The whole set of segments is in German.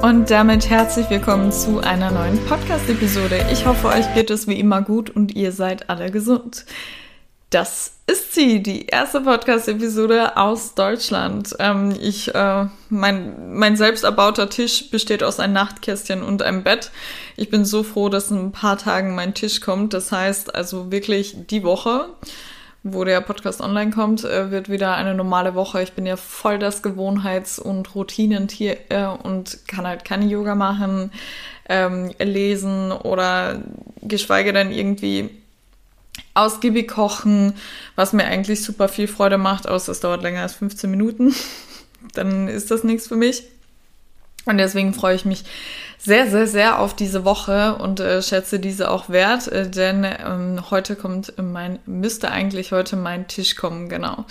Und damit herzlich willkommen zu einer neuen Podcast-Episode. Ich hoffe, euch geht es wie immer gut und ihr seid alle gesund. Das ist sie, die erste Podcast-Episode aus Deutschland. Ähm, ich, äh, mein, mein selbst erbauter Tisch besteht aus einem Nachtkästchen und einem Bett. Ich bin so froh, dass in ein paar Tagen mein Tisch kommt. Das heißt also wirklich die Woche wo der Podcast online kommt, äh, wird wieder eine normale Woche. Ich bin ja voll das Gewohnheits- und Routinentier äh, und kann halt kein Yoga machen, ähm, lesen oder geschweige denn irgendwie ausgiebig kochen, was mir eigentlich super viel Freude macht, außer es dauert länger als 15 Minuten. Dann ist das nichts für mich. Und deswegen freue ich mich sehr, sehr, sehr auf diese Woche und äh, schätze diese auch wert, äh, denn ähm, heute kommt mein, müsste eigentlich heute mein Tisch kommen, genau.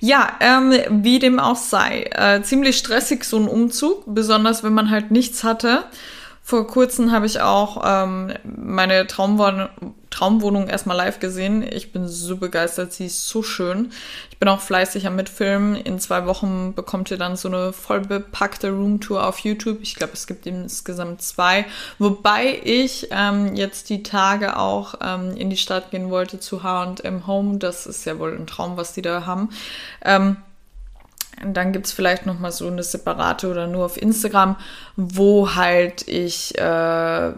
Ja, ähm, wie dem auch sei, äh, ziemlich stressig so ein Umzug, besonders wenn man halt nichts hatte. Vor kurzem habe ich auch ähm, meine Traumwohnung, Traumwohnung erstmal live gesehen. Ich bin so begeistert, sie ist so schön. Ich bin auch fleißig am Mitfilmen. In zwei Wochen bekommt ihr dann so eine voll bepackte Roomtour auf YouTube. Ich glaube, es gibt insgesamt zwei. Wobei ich ähm, jetzt die Tage auch ähm, in die Stadt gehen wollte zu H&M Home. Das ist ja wohl ein Traum, was die da haben. Ähm, und dann gibt es vielleicht nochmal so eine separate oder nur auf Instagram, wo halt ich äh,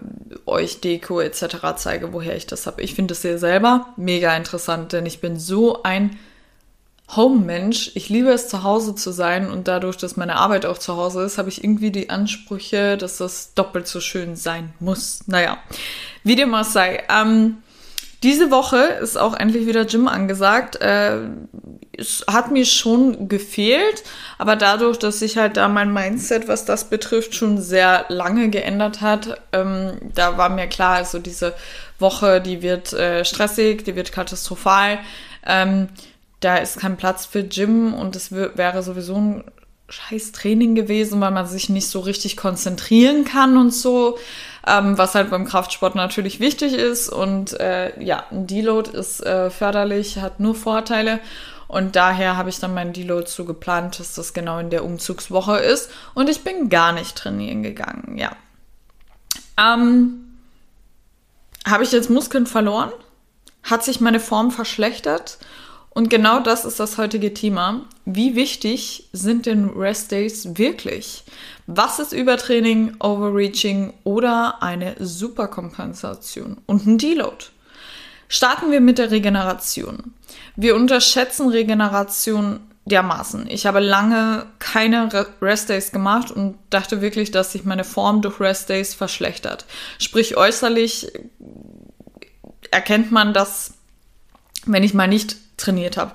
euch Deko etc. zeige, woher ich das habe. Ich finde das ja selber mega interessant, denn ich bin so ein Home-Mensch. Ich liebe es, zu Hause zu sein und dadurch, dass meine Arbeit auch zu Hause ist, habe ich irgendwie die Ansprüche, dass das doppelt so schön sein muss. Naja, wie dem auch sei. Ähm, diese Woche ist auch endlich wieder Gym angesagt. Äh, es hat mir schon gefehlt, aber dadurch, dass sich halt da mein Mindset, was das betrifft, schon sehr lange geändert hat, ähm, da war mir klar, also diese Woche, die wird äh, stressig, die wird katastrophal. Ähm, da ist kein Platz für Gym und es wäre sowieso ein scheiß Training gewesen, weil man sich nicht so richtig konzentrieren kann und so, ähm, was halt beim Kraftsport natürlich wichtig ist. Und äh, ja, ein Deload ist äh, förderlich, hat nur Vorteile. Und daher habe ich dann meinen Deload so geplant, dass das genau in der Umzugswoche ist. Und ich bin gar nicht trainieren gegangen, ja. Ähm, habe ich jetzt Muskeln verloren? Hat sich meine Form verschlechtert? Und genau das ist das heutige Thema. Wie wichtig sind denn Rest Days wirklich? Was ist Übertraining, Overreaching oder eine Superkompensation und ein Deload? Starten wir mit der Regeneration. Wir unterschätzen Regeneration dermaßen. Ich habe lange keine Rest Days gemacht und dachte wirklich, dass sich meine Form durch Rest Days verschlechtert. Sprich, äußerlich erkennt man das, wenn ich mal nicht trainiert habe.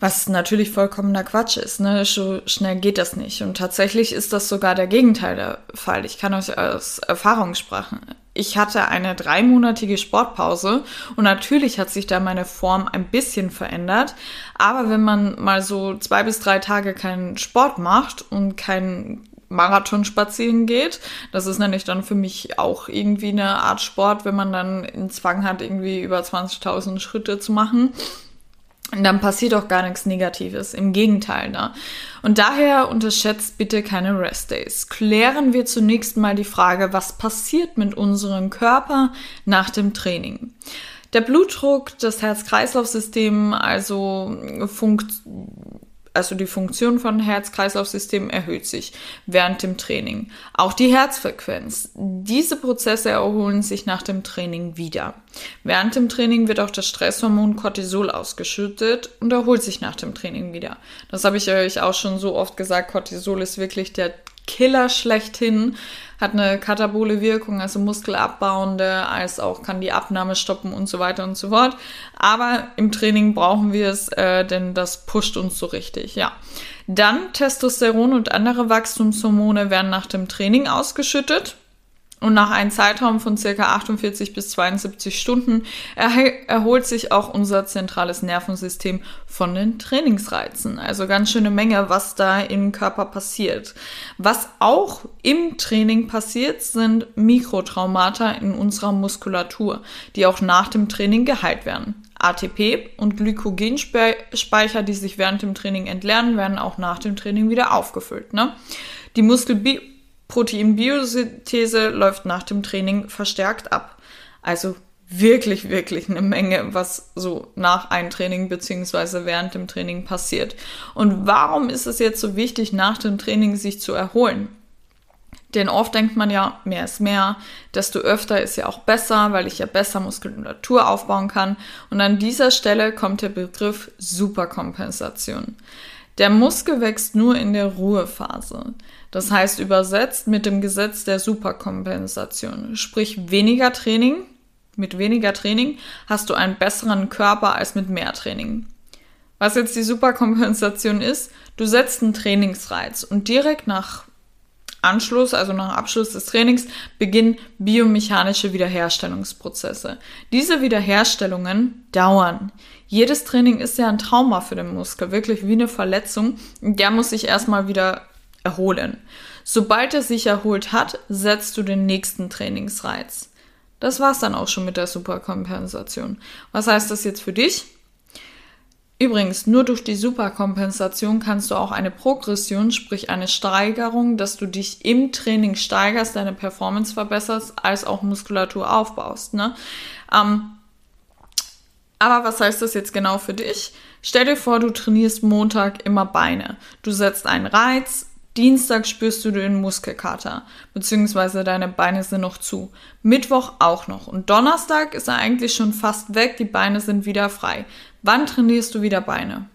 Was natürlich vollkommener Quatsch ist. Ne? So schnell geht das nicht. Und tatsächlich ist das sogar der Gegenteil der Fall. Ich kann euch aus Erfahrung sprechen. Ich hatte eine dreimonatige Sportpause und natürlich hat sich da meine Form ein bisschen verändert. Aber wenn man mal so zwei bis drei Tage keinen Sport macht und keinen Marathon spazieren geht. Das ist nämlich dann für mich auch irgendwie eine Art Sport, wenn man dann einen Zwang hat, irgendwie über 20.000 Schritte zu machen dann passiert auch gar nichts Negatives. Im Gegenteil, ne? Und daher unterschätzt bitte keine Rest Days. Klären wir zunächst mal die Frage, was passiert mit unserem Körper nach dem Training? Der Blutdruck, das Herz-Kreislauf-System, also funkt also die Funktion von Herz-Kreislauf-System erhöht sich während dem Training. Auch die Herzfrequenz. Diese Prozesse erholen sich nach dem Training wieder. Während dem Training wird auch das Stresshormon Cortisol ausgeschüttet und erholt sich nach dem Training wieder. Das habe ich euch auch schon so oft gesagt. Cortisol ist wirklich der Killer schlechthin, hat eine katabole Wirkung, also muskelabbauende, als auch kann die Abnahme stoppen und so weiter und so fort. Aber im Training brauchen wir es, äh, denn das pusht uns so richtig, ja. Dann Testosteron und andere Wachstumshormone werden nach dem Training ausgeschüttet. Und nach einem Zeitraum von circa 48 bis 72 Stunden erholt sich auch unser zentrales Nervensystem von den Trainingsreizen. Also ganz schöne Menge, was da im Körper passiert. Was auch im Training passiert, sind Mikrotraumata in unserer Muskulatur, die auch nach dem Training geheilt werden. ATP und Glykogenspeicher, die sich während dem Training entlernen, werden auch nach dem Training wieder aufgefüllt. Ne? Die Muskelproteinbiosynthese läuft nach dem Training verstärkt ab. Also wirklich, wirklich eine Menge, was so nach einem Training beziehungsweise während dem Training passiert. Und warum ist es jetzt so wichtig, nach dem Training sich zu erholen? Denn oft denkt man ja, mehr ist mehr, desto öfter ist ja auch besser, weil ich ja besser Muskulatur aufbauen kann. Und an dieser Stelle kommt der Begriff Superkompensation. Der Muskel wächst nur in der Ruhephase. Das heißt übersetzt mit dem Gesetz der Superkompensation. Sprich weniger Training, mit weniger Training hast du einen besseren Körper als mit mehr Training. Was jetzt die Superkompensation ist, du setzt einen Trainingsreiz und direkt nach Anschluss, also nach Abschluss des Trainings, beginnen biomechanische Wiederherstellungsprozesse. Diese Wiederherstellungen dauern. Jedes Training ist ja ein Trauma für den Muskel, wirklich wie eine Verletzung. Der muss sich erstmal wieder erholen. Sobald er sich erholt hat, setzt du den nächsten Trainingsreiz. Das war's dann auch schon mit der Superkompensation. Was heißt das jetzt für dich? Übrigens, nur durch die Superkompensation kannst du auch eine Progression, sprich eine Steigerung, dass du dich im Training steigerst, deine Performance verbesserst, als auch Muskulatur aufbaust. Ne? Ähm, aber was heißt das jetzt genau für dich? Stell dir vor, du trainierst Montag immer Beine. Du setzt einen Reiz, Dienstag spürst du den Muskelkater, beziehungsweise deine Beine sind noch zu. Mittwoch auch noch. Und Donnerstag ist er eigentlich schon fast weg, die Beine sind wieder frei. Wann trainierst du wieder Beine?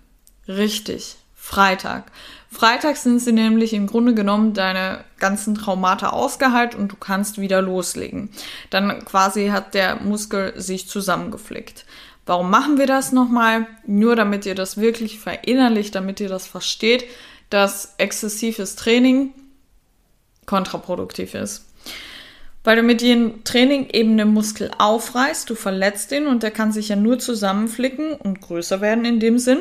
Richtig, Freitag. Freitag sind sie nämlich im Grunde genommen deine ganzen Traumata ausgeheilt und du kannst wieder loslegen. Dann quasi hat der Muskel sich zusammengeflickt. Warum machen wir das nochmal? Nur damit ihr das wirklich verinnerlicht, damit ihr das versteht dass exzessives Training kontraproduktiv ist. Weil du mit jedem Training eben den Muskel aufreißt, du verletzt ihn und der kann sich ja nur zusammenflicken und größer werden in dem Sinn,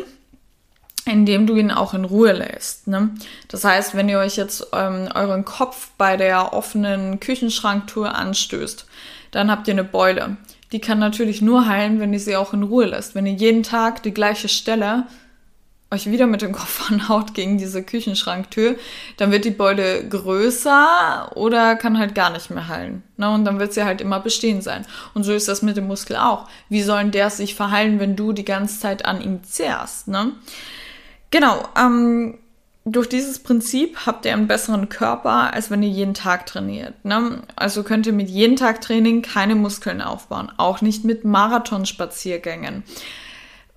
indem du ihn auch in Ruhe lässt. Ne? Das heißt, wenn ihr euch jetzt ähm, euren Kopf bei der offenen Küchenschranktour anstößt, dann habt ihr eine Beule. Die kann natürlich nur heilen, wenn ihr sie auch in Ruhe lässt. Wenn ihr jeden Tag die gleiche Stelle euch wieder mit dem Kopf anhaut gegen diese Küchenschranktür, dann wird die Beule größer oder kann halt gar nicht mehr heilen. Ne? Und dann wird sie halt immer bestehen sein. Und so ist das mit dem Muskel auch. Wie sollen der sich verheilen, wenn du die ganze Zeit an ihm zehrst? Ne? Genau, ähm, durch dieses Prinzip habt ihr einen besseren Körper, als wenn ihr jeden Tag trainiert. Ne? Also könnt ihr mit jedem Tag Training keine Muskeln aufbauen, auch nicht mit Marathonspaziergängen.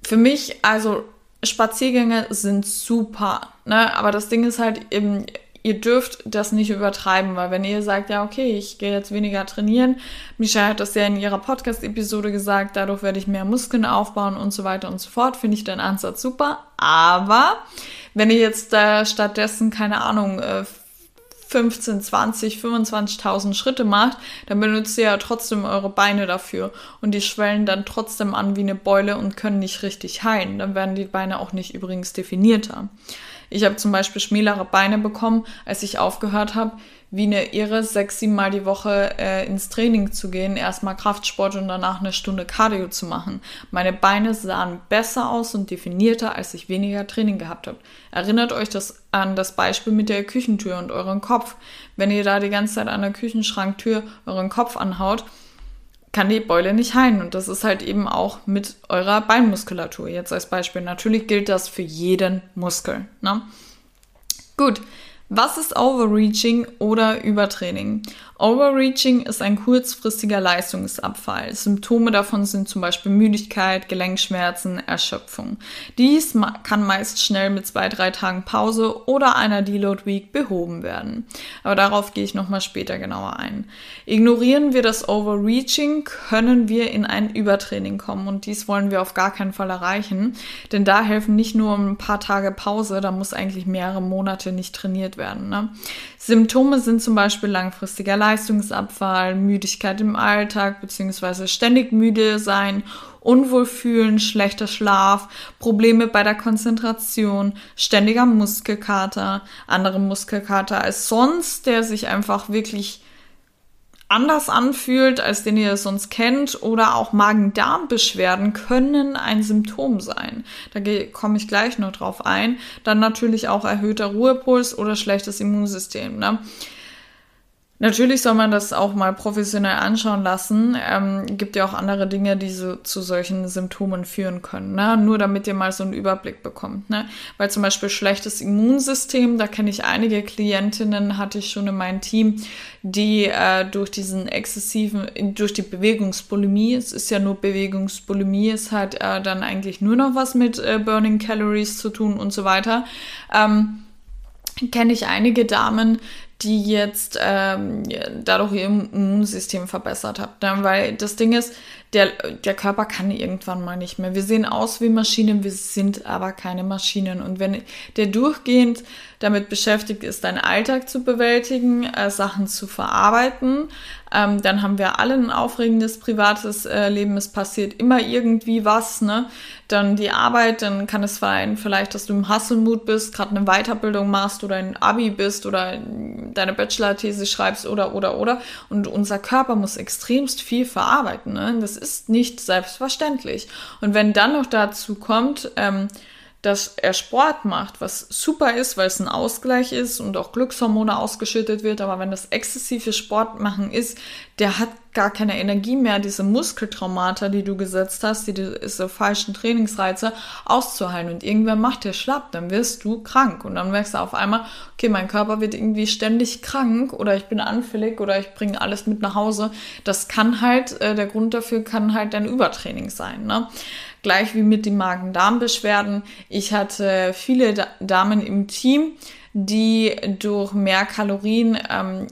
Für mich, also Spaziergänge sind super, ne? Aber das Ding ist halt eben, ihr dürft das nicht übertreiben, weil wenn ihr sagt, ja, okay, ich gehe jetzt weniger trainieren, Michelle hat das ja in ihrer Podcast-Episode gesagt, dadurch werde ich mehr Muskeln aufbauen und so weiter und so fort, finde ich den Ansatz super. Aber wenn ihr jetzt äh, stattdessen, keine Ahnung, äh, 15, 20, 25.000 Schritte macht, dann benutzt ihr ja trotzdem eure Beine dafür. Und die schwellen dann trotzdem an wie eine Beule und können nicht richtig heilen. Dann werden die Beine auch nicht übrigens definierter. Ich habe zum Beispiel schmälere Beine bekommen, als ich aufgehört habe, wie eine Irre, sechs, sieben Mal die Woche äh, ins Training zu gehen, erstmal Kraftsport und danach eine Stunde Cardio zu machen. Meine Beine sahen besser aus und definierter, als ich weniger Training gehabt habe. Erinnert euch das an das Beispiel mit der Küchentür und euren Kopf. Wenn ihr da die ganze Zeit an der Küchenschranktür euren Kopf anhaut, kann die Beule nicht heilen. Und das ist halt eben auch mit eurer Beinmuskulatur. Jetzt als Beispiel. Natürlich gilt das für jeden Muskel. Ne? Gut, was ist Overreaching oder Übertraining? Overreaching ist ein kurzfristiger Leistungsabfall. Symptome davon sind zum Beispiel Müdigkeit, Gelenkschmerzen, Erschöpfung. Dies kann meist schnell mit zwei, drei Tagen Pause oder einer Deload Week behoben werden. Aber darauf gehe ich nochmal später genauer ein. Ignorieren wir das Overreaching, können wir in ein Übertraining kommen und dies wollen wir auf gar keinen Fall erreichen, denn da helfen nicht nur ein paar Tage Pause, da muss eigentlich mehrere Monate nicht trainiert werden. Ne? Symptome sind zum Beispiel langfristiger Leistungsabfall, Müdigkeit im Alltag beziehungsweise ständig müde sein, Unwohlfühlen, schlechter Schlaf, Probleme bei der Konzentration, ständiger Muskelkater, andere Muskelkater als sonst, der sich einfach wirklich anders anfühlt, als den ihr sonst kennt, oder auch Magen-Darm-Beschwerden können ein Symptom sein. Da komme ich gleich noch drauf ein. Dann natürlich auch erhöhter Ruhepuls oder schlechtes Immunsystem. Ne? Natürlich soll man das auch mal professionell anschauen lassen. Ähm, gibt ja auch andere Dinge, die so, zu solchen Symptomen führen können. Ne? Nur damit ihr mal so einen Überblick bekommt. Ne? Weil zum Beispiel schlechtes Immunsystem, da kenne ich einige Klientinnen, hatte ich schon in meinem Team, die äh, durch diesen exzessiven, durch die Bewegungsbulimie, es ist ja nur Bewegungsbulimie, es hat äh, dann eigentlich nur noch was mit äh, Burning Calories zu tun und so weiter. Ähm, kenne ich einige Damen, die jetzt ähm, dadurch ihr Immunsystem verbessert hat. Ne? Weil das Ding ist, der, der Körper kann irgendwann mal nicht mehr. Wir sehen aus wie Maschinen, wir sind aber keine Maschinen. Und wenn der durchgehend damit beschäftigt ist, deinen Alltag zu bewältigen, äh, Sachen zu verarbeiten, ähm, dann haben wir alle ein aufregendes privates äh, Leben. Es passiert immer irgendwie was, ne? Dann die Arbeit, dann kann es sein, vielleicht, dass du im Hasselmut bist, gerade eine Weiterbildung machst oder ein Abi bist oder deine Bachelor-These schreibst oder, oder, oder. Und unser Körper muss extremst viel verarbeiten, ne? Das ist nicht selbstverständlich. Und wenn dann noch dazu kommt, ähm, dass er Sport macht, was super ist, weil es ein Ausgleich ist und auch Glückshormone ausgeschüttet wird. Aber wenn das exzessive Sportmachen ist, der hat gar keine Energie mehr, diese Muskeltraumata, die du gesetzt hast, die, diese falschen Trainingsreize auszuheilen. Und irgendwann macht der schlapp, dann wirst du krank. Und dann merkst du auf einmal, okay, mein Körper wird irgendwie ständig krank oder ich bin anfällig oder ich bringe alles mit nach Hause. Das kann halt, äh, der Grund dafür kann halt dein Übertraining sein. Ne? Gleich wie mit den Magen-Darm-Beschwerden. Ich hatte viele Damen im Team, die durch mehr Kalorien ähm,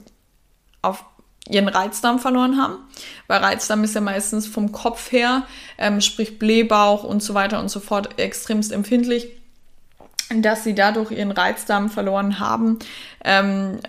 auf ihren Reizdarm verloren haben, weil Reizdarm ist ja meistens vom Kopf her, ähm, sprich Blähbauch und so weiter und so fort, extremst empfindlich, dass sie dadurch ihren Reizdarm verloren haben. Ähm,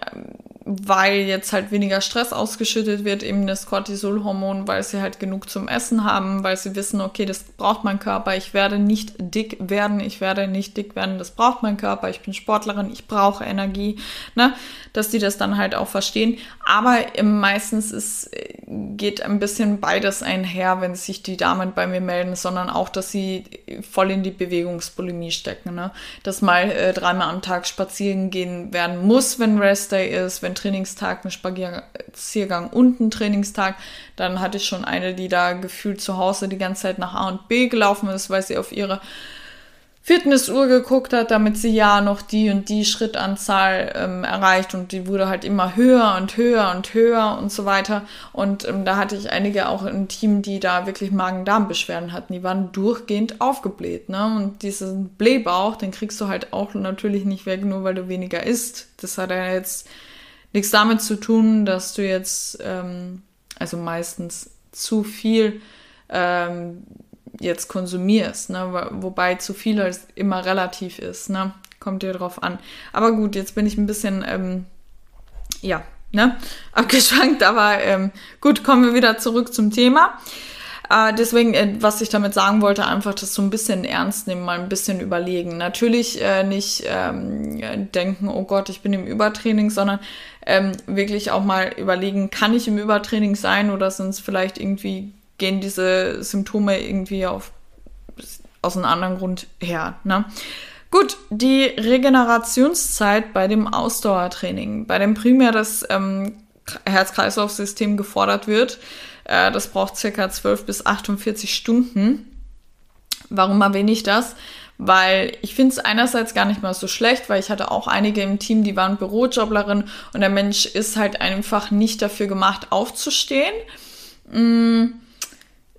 weil jetzt halt weniger Stress ausgeschüttet wird, eben das Cortisolhormon, weil sie halt genug zum Essen haben, weil sie wissen, okay, das braucht mein Körper, ich werde nicht dick werden, ich werde nicht dick werden, das braucht mein Körper, ich bin Sportlerin, ich brauche Energie, ne, dass die das dann halt auch verstehen. Aber meistens ist, geht ein bisschen beides einher, wenn sich die Damen bei mir melden, sondern auch, dass sie voll in die Bewegungsbulimie stecken, ne, dass mal äh, dreimal am Tag spazieren gehen werden muss, wenn Rest Day ist, wenn ein Trainingstag, ein Spaziergang und ein Trainingstag. Dann hatte ich schon eine, die da gefühlt zu Hause die ganze Zeit nach A und B gelaufen ist, weil sie auf ihre Fitnessuhr geguckt hat, damit sie ja noch die und die Schrittanzahl ähm, erreicht und die wurde halt immer höher und höher und höher und so weiter. Und ähm, da hatte ich einige auch im Team, die da wirklich Magen-Darm-Beschwerden hatten. Die waren durchgehend aufgebläht. Ne? Und diesen Blähbauch, den kriegst du halt auch natürlich nicht weg, nur weil du weniger isst. Das hat er jetzt nichts damit zu tun, dass du jetzt, ähm, also meistens zu viel ähm, jetzt konsumierst, ne? wobei zu viel immer relativ ist, ne? kommt dir drauf an. Aber gut, jetzt bin ich ein bisschen, ähm, ja, ne, abgeschwankt, aber ähm, gut, kommen wir wieder zurück zum Thema. Äh, deswegen, äh, was ich damit sagen wollte, einfach das so ein bisschen ernst nehmen, mal ein bisschen überlegen. Natürlich äh, nicht ähm, denken, oh Gott, ich bin im Übertraining, sondern ähm, wirklich auch mal überlegen, kann ich im Übertraining sein oder sind es vielleicht irgendwie, gehen diese Symptome irgendwie auf, aus einem anderen Grund her. Ne? Gut, die Regenerationszeit bei dem Ausdauertraining, bei dem primär das ähm, Herz-Kreislauf-System gefordert wird, äh, das braucht circa 12 bis 48 Stunden. Warum erwähne ich das? Weil ich finde es einerseits gar nicht mal so schlecht, weil ich hatte auch einige im Team, die waren Bürojoblerin und der Mensch ist halt einfach nicht dafür gemacht, aufzustehen. Mm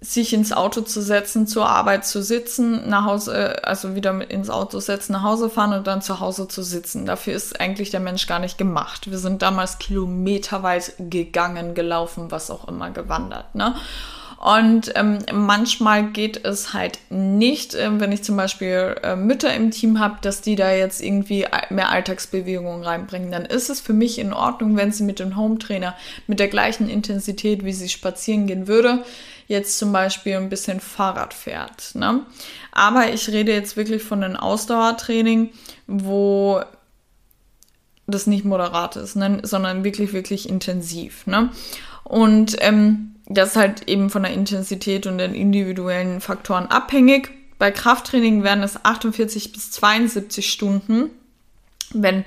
sich ins Auto zu setzen, zur Arbeit zu sitzen, nach Hause, also wieder ins Auto setzen, nach Hause fahren und dann zu Hause zu sitzen. Dafür ist eigentlich der Mensch gar nicht gemacht. Wir sind damals kilometerweit gegangen, gelaufen, was auch immer, gewandert. Ne? Und ähm, manchmal geht es halt nicht, äh, wenn ich zum Beispiel äh, Mütter im Team habe, dass die da jetzt irgendwie mehr Alltagsbewegungen reinbringen. Dann ist es für mich in Ordnung, wenn sie mit dem Home-Trainer mit der gleichen Intensität, wie sie spazieren gehen würde, jetzt zum Beispiel ein bisschen Fahrrad fährt. Ne? Aber ich rede jetzt wirklich von einem Ausdauertraining, wo das nicht moderat ist, ne? sondern wirklich, wirklich intensiv. Ne? Und ähm, das ist halt eben von der Intensität und den individuellen Faktoren abhängig. Bei Krafttraining werden es 48 bis 72 Stunden, wenn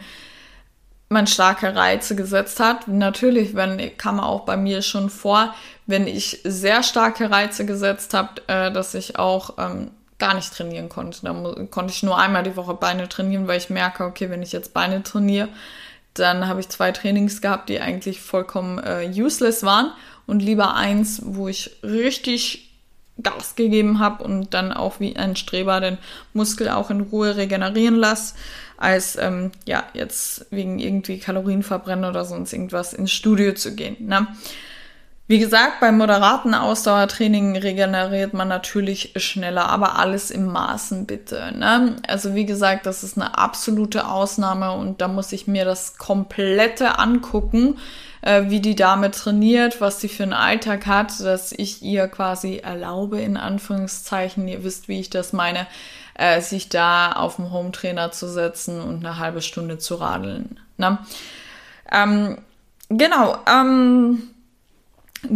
man starke Reize gesetzt hat. Natürlich wenn, kam auch bei mir schon vor, wenn ich sehr starke Reize gesetzt habe, äh, dass ich auch ähm, gar nicht trainieren konnte. Da konnte ich nur einmal die Woche Beine trainieren, weil ich merke, okay, wenn ich jetzt Beine trainiere, dann habe ich zwei Trainings gehabt, die eigentlich vollkommen äh, useless waren und lieber eins, wo ich richtig Gas gegeben habe und dann auch wie ein Streber den Muskel auch in Ruhe regenerieren lasse, als ähm, ja jetzt wegen irgendwie Kalorienverbrennen oder sonst irgendwas ins Studio zu gehen. Ne? Wie gesagt, beim moderaten Ausdauertraining regeneriert man natürlich schneller, aber alles im Maßen bitte. Ne? Also wie gesagt, das ist eine absolute Ausnahme und da muss ich mir das komplette angucken äh, wie die Dame trainiert, was sie für einen Alltag hat, dass ich ihr quasi erlaube, in Anführungszeichen, ihr wisst, wie ich das meine, äh, sich da auf dem Home-Trainer zu setzen und eine halbe Stunde zu radeln. Ne? Ähm, genau. Ähm,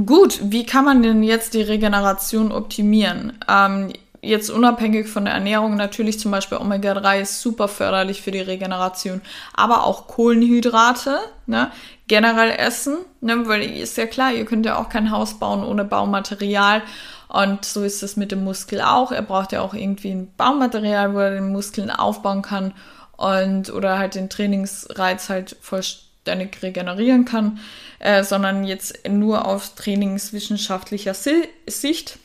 gut, wie kann man denn jetzt die Regeneration optimieren? Ähm, jetzt unabhängig von der Ernährung natürlich zum Beispiel Omega-3 ist super förderlich für die Regeneration, aber auch Kohlenhydrate, ne? generell essen, ne? weil ist ja klar, ihr könnt ja auch kein Haus bauen ohne Baumaterial und so ist es mit dem Muskel auch. Er braucht ja auch irgendwie ein Baumaterial, wo er den Muskeln aufbauen kann und oder halt den Trainingsreiz halt vollständig regenerieren kann, äh, sondern jetzt nur aus trainingswissenschaftlicher Sicht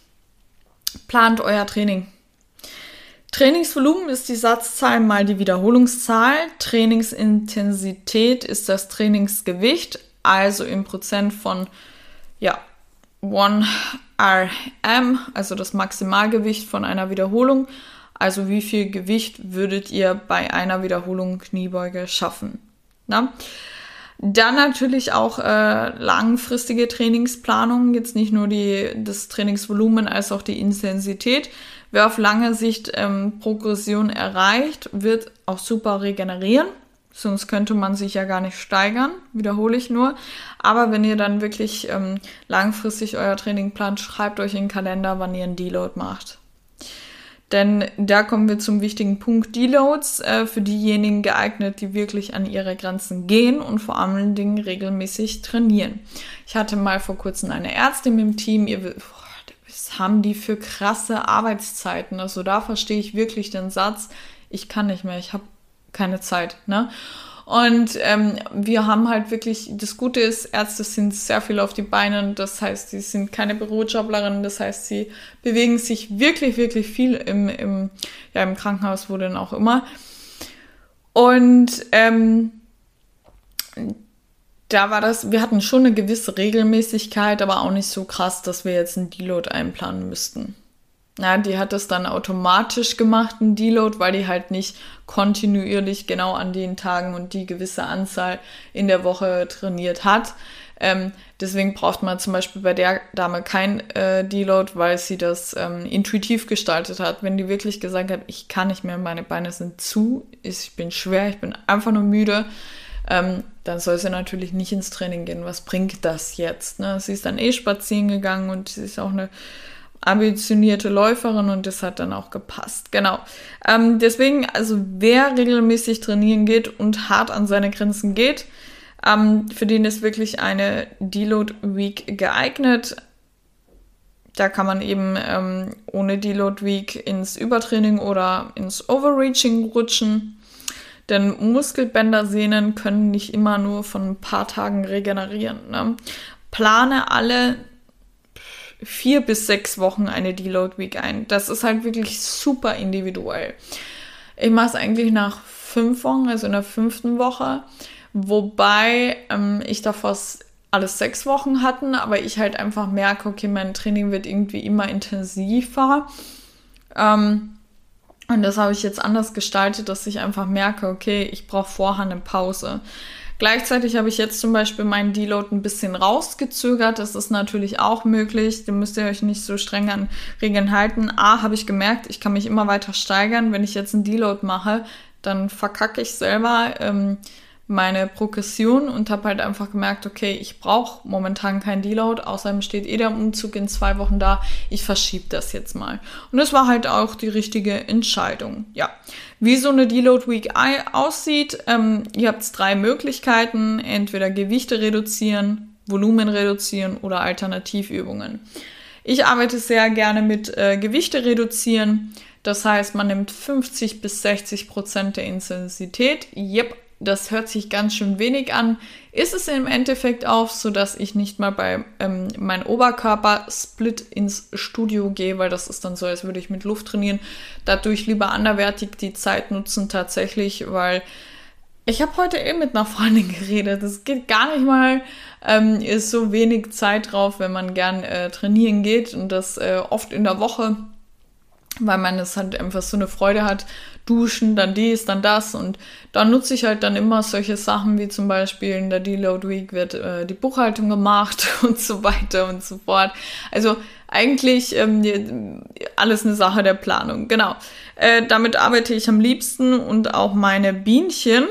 Plant euer Training. Trainingsvolumen ist die Satzzahl mal die Wiederholungszahl. Trainingsintensität ist das Trainingsgewicht, also im Prozent von ja, 1 RM, also das Maximalgewicht von einer Wiederholung. Also wie viel Gewicht würdet ihr bei einer Wiederholung Kniebeuge schaffen? Na? Dann natürlich auch äh, langfristige Trainingsplanung, jetzt nicht nur die, das Trainingsvolumen als auch die Intensität. Wer auf lange Sicht ähm, Progression erreicht, wird auch super regenerieren. Sonst könnte man sich ja gar nicht steigern, wiederhole ich nur. Aber wenn ihr dann wirklich ähm, langfristig euer Training plant, schreibt euch in den Kalender, wann ihr einen Deload macht. Denn da kommen wir zum wichtigen Punkt Deloads, äh, für diejenigen geeignet, die wirklich an ihre Grenzen gehen und vor allen Dingen regelmäßig trainieren. Ich hatte mal vor kurzem eine Ärztin im Team, ihr, boah, was haben die für krasse Arbeitszeiten? Also da verstehe ich wirklich den Satz, ich kann nicht mehr, ich habe keine Zeit. Ne? Und ähm, wir haben halt wirklich, das Gute ist, Ärzte sind sehr viel auf die Beine. Das heißt, sie sind keine Bürojoblerinnen. Das heißt, sie bewegen sich wirklich, wirklich viel im, im, ja, im Krankenhaus, wo denn auch immer. Und ähm, da war das, wir hatten schon eine gewisse Regelmäßigkeit, aber auch nicht so krass, dass wir jetzt einen Deload einplanen müssten. Ja, die hat es dann automatisch gemacht, ein Deload, weil die halt nicht kontinuierlich genau an den Tagen und die gewisse Anzahl in der Woche trainiert hat. Ähm, deswegen braucht man zum Beispiel bei der Dame kein äh, Deload, weil sie das ähm, intuitiv gestaltet hat. Wenn die wirklich gesagt hat, ich kann nicht mehr, meine Beine sind zu, ich bin schwer, ich bin einfach nur müde, ähm, dann soll sie natürlich nicht ins Training gehen. Was bringt das jetzt? Ne? Sie ist dann eh spazieren gegangen und sie ist auch eine ambitionierte Läuferin und das hat dann auch gepasst. Genau. Ähm, deswegen, also wer regelmäßig trainieren geht und hart an seine Grenzen geht, ähm, für den ist wirklich eine Deload Week geeignet. Da kann man eben ähm, ohne Deload Week ins Übertraining oder ins Overreaching rutschen. Denn Muskelbänder, Sehnen können nicht immer nur von ein paar Tagen regenerieren. Ne? Plane alle vier bis sechs Wochen eine Deload Week ein. Das ist halt wirklich super individuell. Ich mache es eigentlich nach fünf Wochen, also in der fünften Woche, wobei ähm, ich davor alles sechs Wochen hatten, aber ich halt einfach merke, okay, mein Training wird irgendwie immer intensiver. Ähm, und das habe ich jetzt anders gestaltet, dass ich einfach merke, okay, ich brauche vorher eine Pause. Gleichzeitig habe ich jetzt zum Beispiel meinen Deload ein bisschen rausgezögert. Das ist natürlich auch möglich. Da müsst ihr euch nicht so streng an Regeln halten. A, habe ich gemerkt, ich kann mich immer weiter steigern. Wenn ich jetzt einen Deload mache, dann verkacke ich selber. Ähm, meine Progression und habe halt einfach gemerkt, okay, ich brauche momentan keinen Deload, außerdem steht eh der Umzug in zwei Wochen da, ich verschiebe das jetzt mal. Und das war halt auch die richtige Entscheidung. Ja, wie so eine Deload Week aussieht, ähm, ihr habt drei Möglichkeiten, entweder Gewichte reduzieren, Volumen reduzieren oder Alternativübungen. Ich arbeite sehr gerne mit äh, Gewichte reduzieren. Das heißt, man nimmt 50 bis 60 Prozent der Intensität. Yep, das hört sich ganz schön wenig an, ist es im Endeffekt auch so, dass ich nicht mal bei ähm, meinem Oberkörper-Split ins Studio gehe, weil das ist dann so, als würde ich mit Luft trainieren. Dadurch lieber anderwertig die Zeit nutzen tatsächlich, weil ich habe heute eben mit einer Freundin geredet. Es geht gar nicht mal, ähm, ist so wenig Zeit drauf, wenn man gern äh, trainieren geht und das äh, oft in der Woche weil man es halt einfach so eine Freude hat, duschen, dann dies, dann das und dann nutze ich halt dann immer solche Sachen wie zum Beispiel in der Deload Week wird äh, die Buchhaltung gemacht und so weiter und so fort. Also eigentlich ähm, alles eine Sache der Planung, genau. Äh, damit arbeite ich am liebsten und auch meine Bienchen.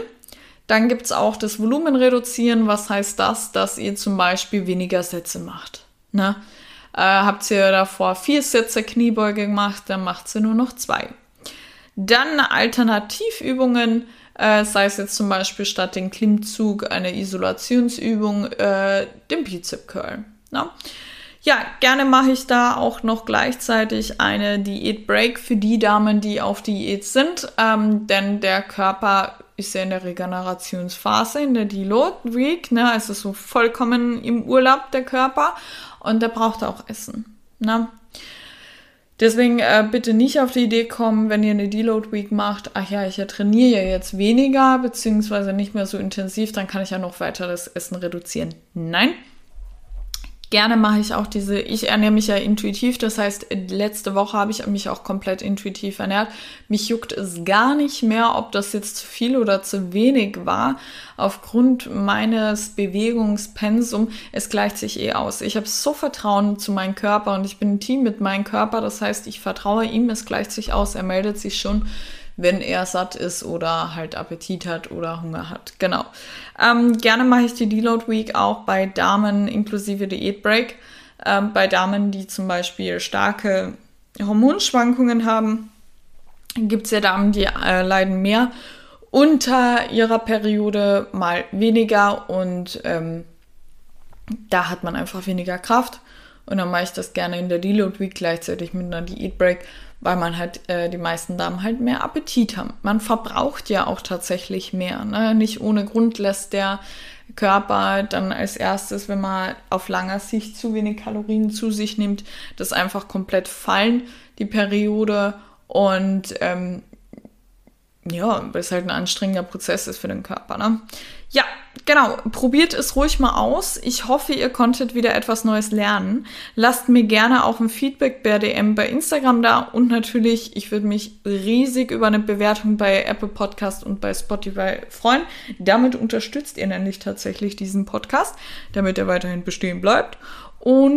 Dann gibt's auch das Volumen reduzieren. Was heißt das? Dass ihr zum Beispiel weniger Sätze macht. Ne? Äh, habt ihr davor vier Sätze Kniebeuge gemacht, dann macht sie nur noch zwei. Dann Alternativübungen, äh, sei es jetzt zum Beispiel statt den Klimmzug eine Isolationsübung, äh, den Bizep Curl. Ne? Ja, gerne mache ich da auch noch gleichzeitig eine Diät Break für die Damen, die auf Diät sind, ähm, denn der Körper ist ja in der Regenerationsphase, in der Deload Week, ne, also so vollkommen im Urlaub der Körper und der braucht auch Essen. Ne? Deswegen äh, bitte nicht auf die Idee kommen, wenn ihr eine Deload Week macht, ach ja, ich trainiere ja jetzt weniger, beziehungsweise nicht mehr so intensiv, dann kann ich ja noch weiter das Essen reduzieren. Nein, Gerne mache ich auch diese, ich ernähre mich ja intuitiv, das heißt, letzte Woche habe ich mich auch komplett intuitiv ernährt. Mich juckt es gar nicht mehr, ob das jetzt zu viel oder zu wenig war. Aufgrund meines Bewegungspensum, es gleicht sich eh aus. Ich habe so Vertrauen zu meinem Körper und ich bin ein Team mit meinem Körper, das heißt, ich vertraue ihm, es gleicht sich aus, er meldet sich schon wenn er satt ist oder halt Appetit hat oder Hunger hat. Genau. Ähm, gerne mache ich die Deload Week auch bei Damen inklusive Diät Break. Ähm, bei Damen, die zum Beispiel starke Hormonschwankungen haben, gibt es ja Damen, die äh, leiden mehr unter ihrer Periode, mal weniger und ähm, da hat man einfach weniger Kraft. Und dann mache ich das gerne in der Deload Week gleichzeitig mit einer Diät Break, weil man halt äh, die meisten Damen halt mehr Appetit haben. Man verbraucht ja auch tatsächlich mehr. Ne? Nicht ohne Grund lässt der Körper dann als erstes, wenn man auf langer Sicht zu wenig Kalorien zu sich nimmt, das einfach komplett fallen, die Periode. Und ähm, ja, weil es halt ein anstrengender Prozess ist für den Körper. Ne? Ja, genau. Probiert es ruhig mal aus. Ich hoffe, ihr konntet wieder etwas Neues lernen. Lasst mir gerne auch ein Feedback per DM bei Instagram da und natürlich, ich würde mich riesig über eine Bewertung bei Apple Podcast und bei Spotify freuen. Damit unterstützt ihr nämlich tatsächlich diesen Podcast, damit er weiterhin bestehen bleibt. Und